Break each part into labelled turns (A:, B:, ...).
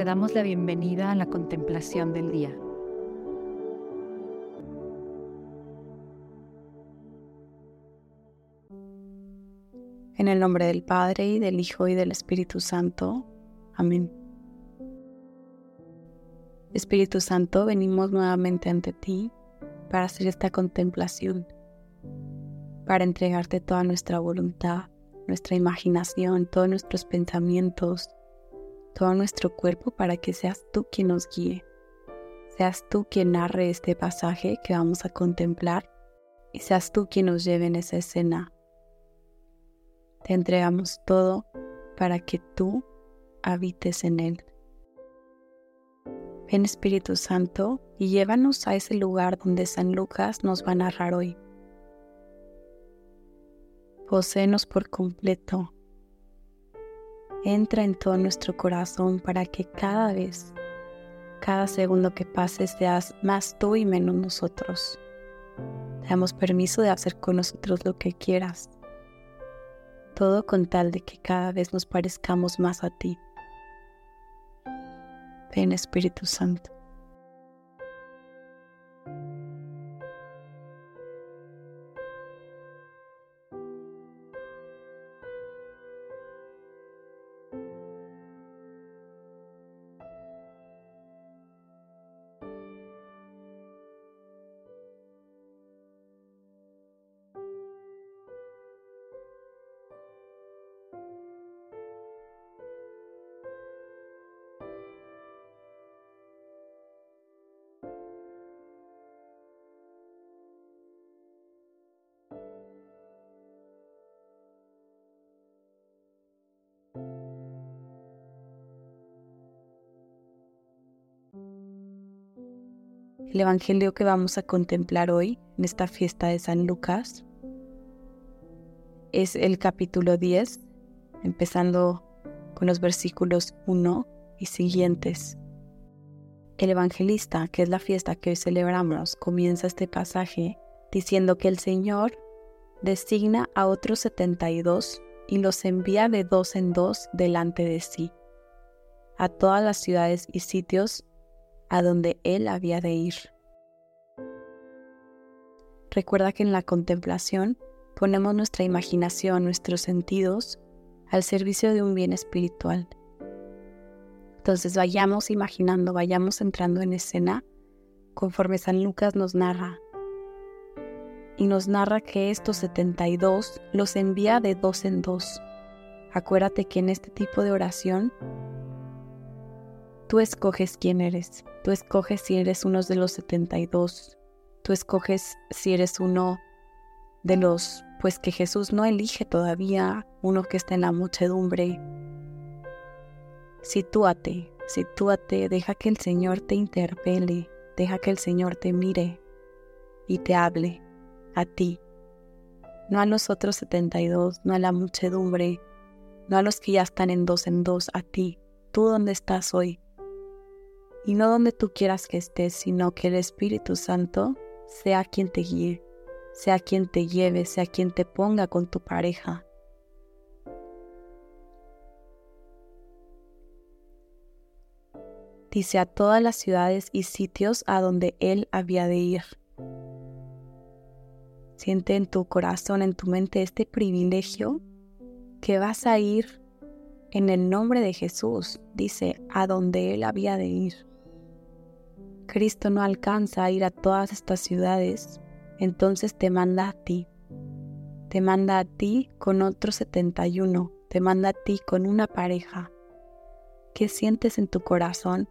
A: te damos la bienvenida a la contemplación del día.
B: En el nombre del Padre y del Hijo y del Espíritu Santo. Amén. Espíritu Santo, venimos nuevamente ante ti para hacer esta contemplación, para entregarte toda nuestra voluntad, nuestra imaginación, todos nuestros pensamientos, todo nuestro cuerpo para que seas tú quien nos guíe, seas tú quien narre este pasaje que vamos a contemplar y seas tú quien nos lleve en esa escena te entregamos todo para que tú habites en él. Ven Espíritu Santo y llévanos a ese lugar donde San Lucas nos va a narrar hoy. Poséenos por completo. Entra en todo nuestro corazón para que cada vez, cada segundo que pase seas más tú y menos nosotros. Te damos permiso de hacer con nosotros lo que quieras todo con tal de que cada vez nos parezcamos más a ti. Ven Espíritu Santo. El Evangelio que vamos a contemplar hoy en esta fiesta de San Lucas es el capítulo 10, empezando con los versículos 1 y siguientes. El evangelista, que es la fiesta que hoy celebramos, comienza este pasaje diciendo que el Señor designa a otros 72 y los envía de dos en dos delante de sí, a todas las ciudades y sitios a donde él había de ir. Recuerda que en la contemplación ponemos nuestra imaginación, nuestros sentidos al servicio de un bien espiritual. Entonces vayamos imaginando, vayamos entrando en escena conforme San Lucas nos narra. Y nos narra que estos 72 los envía de dos en dos. Acuérdate que en este tipo de oración Tú escoges quién eres. Tú escoges si eres uno de los 72. Tú escoges si eres uno de los, pues que Jesús no elige todavía, uno que está en la muchedumbre. Sitúate, sitúate, deja que el Señor te interpele, deja que el Señor te mire y te hable a ti, no a los otros 72, no a la muchedumbre, no a los que ya están en dos en dos, a ti, tú donde estás hoy y no donde tú quieras que estés, sino que el Espíritu Santo sea quien te guíe, sea quien te lleve, sea quien te ponga con tu pareja. Dice a todas las ciudades y sitios a donde Él había de ir. Siente en tu corazón, en tu mente este privilegio que vas a ir en el nombre de Jesús, dice, a donde Él había de ir. Cristo no alcanza a ir a todas estas ciudades, entonces te manda a ti. Te manda a ti con otros 71, te manda a ti con una pareja. ¿Qué sientes en tu corazón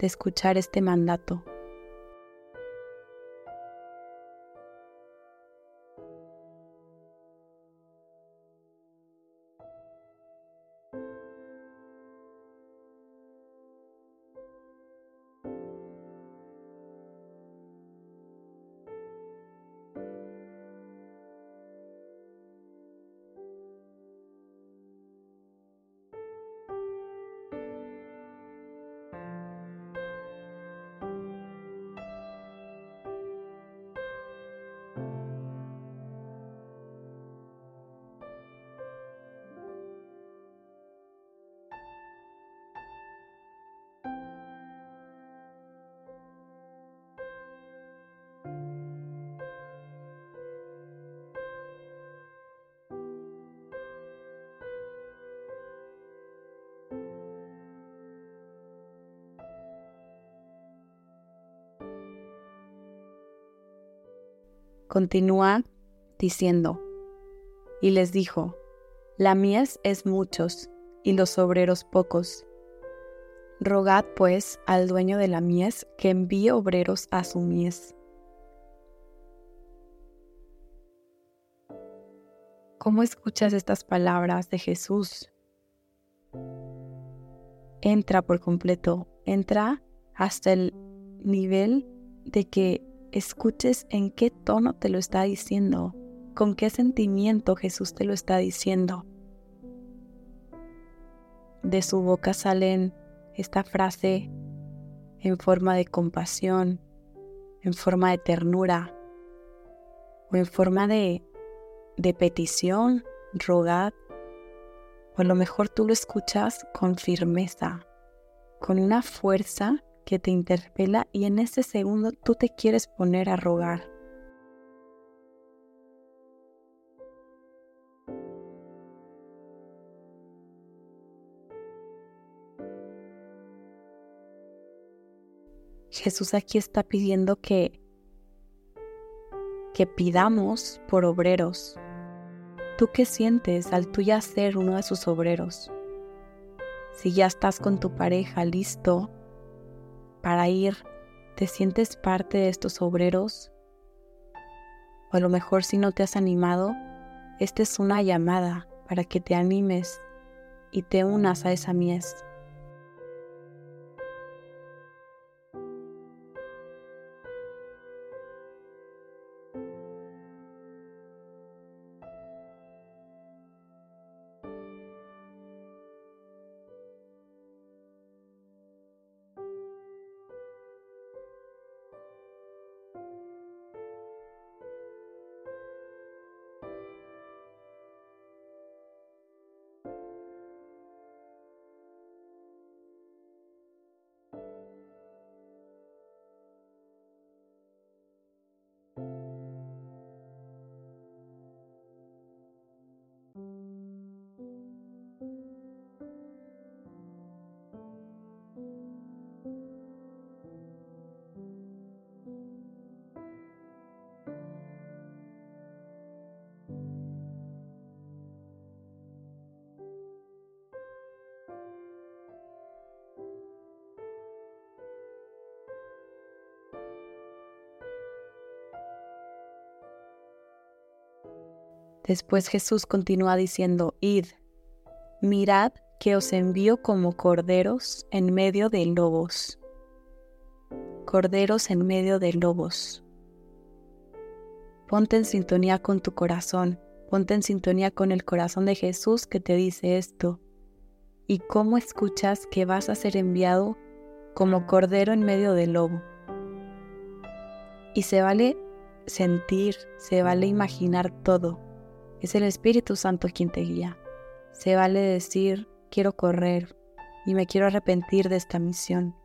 B: de escuchar este mandato? Continúa diciendo, y les dijo, la mies es muchos y los obreros pocos. Rogad pues al dueño de la mies que envíe obreros a su mies. ¿Cómo escuchas estas palabras de Jesús? Entra por completo, entra hasta el nivel de que escuches en qué tono te lo está diciendo, con qué sentimiento Jesús te lo está diciendo. De su boca salen esta frase en forma de compasión, en forma de ternura o en forma de, de petición, rogad. O a lo mejor tú lo escuchas con firmeza, con una fuerza que te interpela y en ese segundo tú te quieres poner a rogar. Jesús aquí está pidiendo que que pidamos por obreros. ¿Tú qué sientes al tú ya ser uno de sus obreros? Si ya estás con tu pareja listo para ir, ¿te sientes parte de estos obreros? O a lo mejor si no te has animado, esta es una llamada para que te animes y te unas a esa mies. Después Jesús continúa diciendo, Id, mirad que os envío como corderos en medio de lobos. Corderos en medio de lobos. Ponte en sintonía con tu corazón, ponte en sintonía con el corazón de Jesús que te dice esto. ¿Y cómo escuchas que vas a ser enviado como cordero en medio del lobo? Y se vale sentir, se vale imaginar todo es el Espíritu Santo quien te guía. Se vale decir, quiero correr y me quiero arrepentir de esta misión.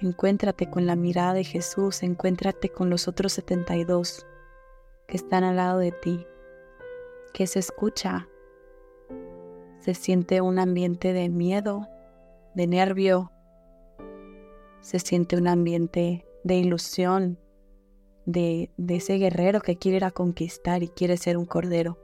B: Encuéntrate con la mirada de Jesús, encuéntrate con los otros 72 que están al lado de ti, que se escucha, se siente un ambiente de miedo, de nervio, se siente un ambiente de ilusión, de, ese guerrero que quiere ir a conquistar y quiere ser un cordero.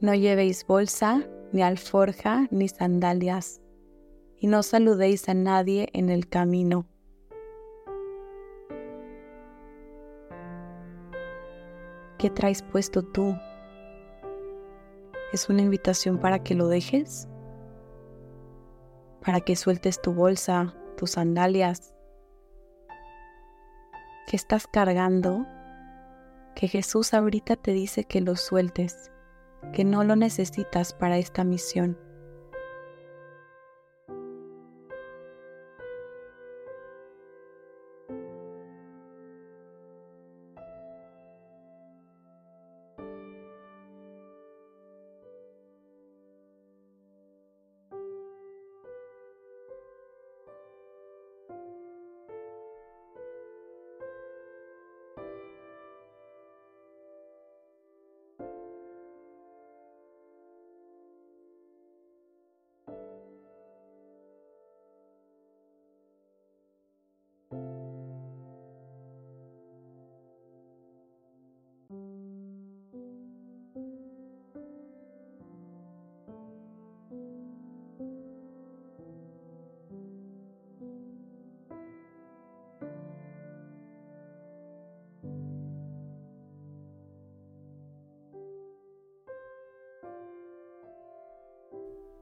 B: No llevéis bolsa, ni alforja, ni sandalias, y no saludéis a nadie en el camino. ¿Qué traes puesto tú? ¿Es una invitación para que lo dejes? ¿Para que sueltes tu bolsa, tus sandalias? ¿Qué estás cargando? Que Jesús ahorita te dice que lo sueltes que no lo necesitas para esta misión.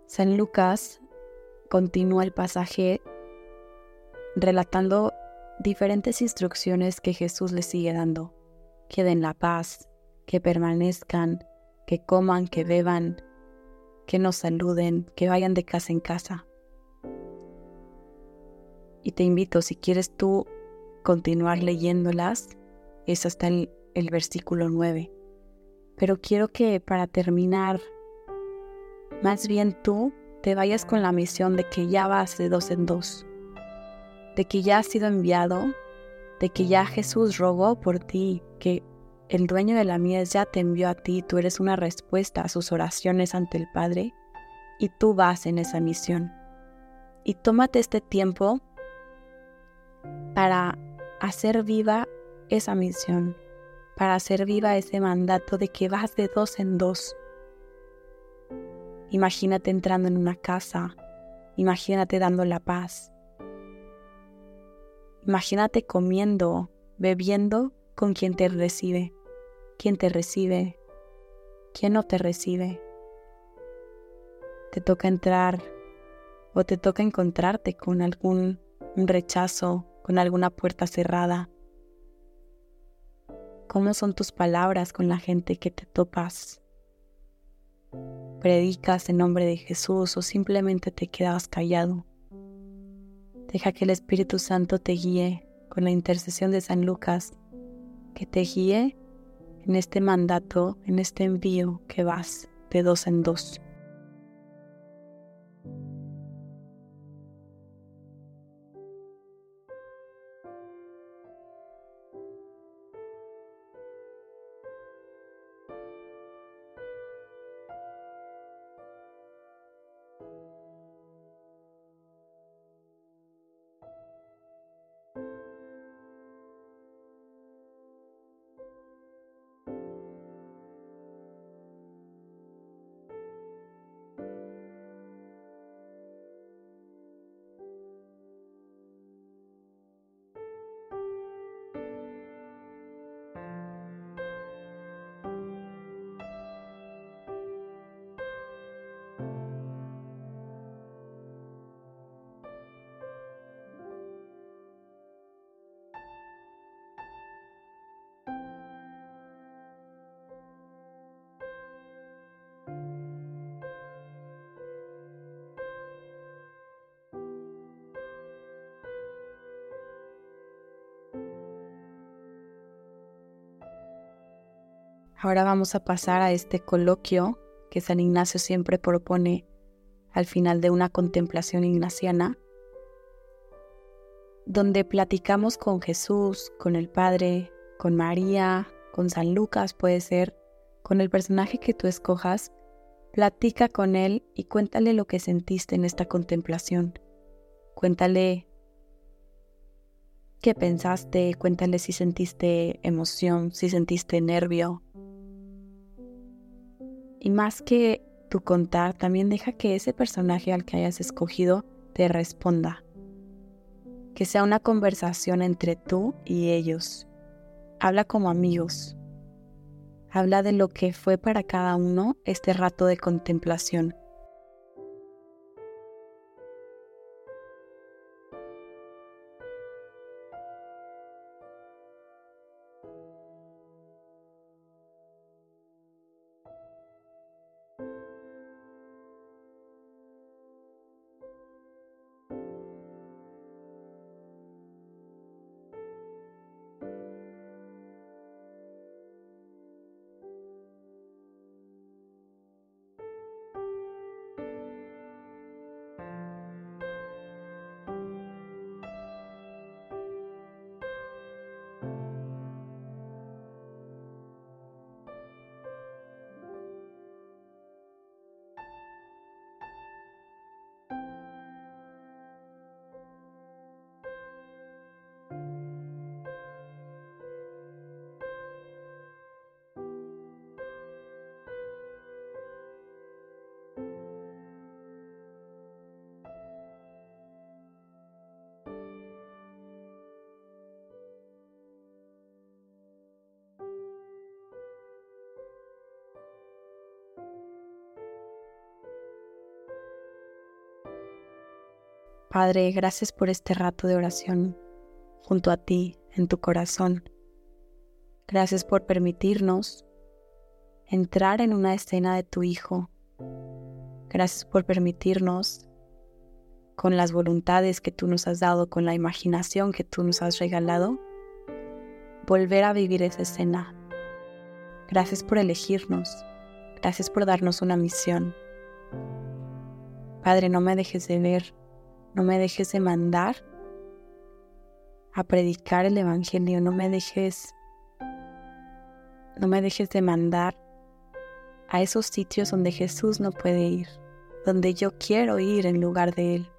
B: San Lucas continúa el pasaje relatando diferentes instrucciones que Jesús les sigue dando. Que den la paz, que permanezcan, que coman, que beban, que nos saluden, que vayan de casa en casa. Y te invito, si quieres tú continuar leyéndolas, es hasta el, el versículo 9. Pero quiero que para terminar más bien tú te vayas con la misión de que ya vas de dos en dos, de que ya has sido enviado, de que ya Jesús rogó por ti, que el dueño de la mies ya te envió a ti, tú eres una respuesta a sus oraciones ante el Padre y tú vas en esa misión. Y tómate este tiempo para hacer viva esa misión, para hacer viva ese mandato de que vas de dos en dos Imagínate entrando en una casa. Imagínate dando la paz. Imagínate comiendo, bebiendo con quien te recibe. ¿Quién te recibe? ¿Quién no te recibe? Te toca entrar o te toca encontrarte con algún rechazo, con alguna puerta cerrada. ¿Cómo son tus palabras con la gente que te topas? Predicas en nombre de Jesús o simplemente te quedas callado. Deja que el Espíritu Santo te guíe con la intercesión de San Lucas, que te guíe en este mandato, en este envío que vas de dos en dos. Ahora vamos a pasar a este coloquio que San Ignacio siempre propone al final de una contemplación ignaciana, donde platicamos con Jesús, con el Padre, con María, con San Lucas puede ser, con el personaje que tú escojas, platica con él y cuéntale lo que sentiste en esta contemplación. Cuéntale qué pensaste, cuéntale si sentiste emoción, si sentiste nervio, y más que tu contar, también deja que ese personaje al que hayas escogido te responda. Que sea una conversación entre tú y ellos. Habla como amigos. habla de lo que fue para cada uno este rato de contemplación. Padre, gracias por este rato de oración junto a ti, en tu corazón. Gracias por permitirnos entrar en una escena de tu Hijo. Gracias por permitirnos, con las voluntades que tú nos has dado, con la imaginación que tú nos has regalado, volver a vivir esa escena. Gracias por elegirnos. Gracias por darnos una misión. Padre, no me dejes de ver no me dejes de mandar a predicar el Evangelio, no me dejes, no me dejes de mandar a esos sitios donde Jesús no puede ir, donde yo quiero ir en lugar de Él.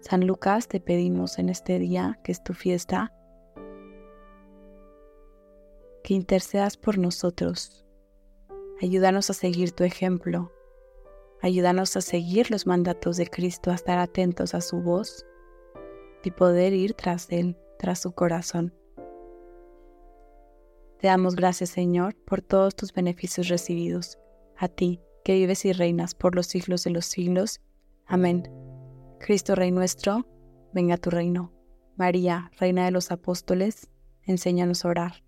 B: San Lucas, te pedimos en este día, que es tu fiesta, que intercedas por nosotros Ayúdanos a seguir tu ejemplo. Ayúdanos a seguir los mandatos de Cristo, a estar atentos a su voz y poder ir tras Él, tras su corazón. Te damos gracias, Señor, por todos tus beneficios recibidos. A ti, que vives y reinas por los siglos de los siglos. Amén. Cristo Rey nuestro, venga a tu reino. María, Reina de los Apóstoles, enséñanos a orar.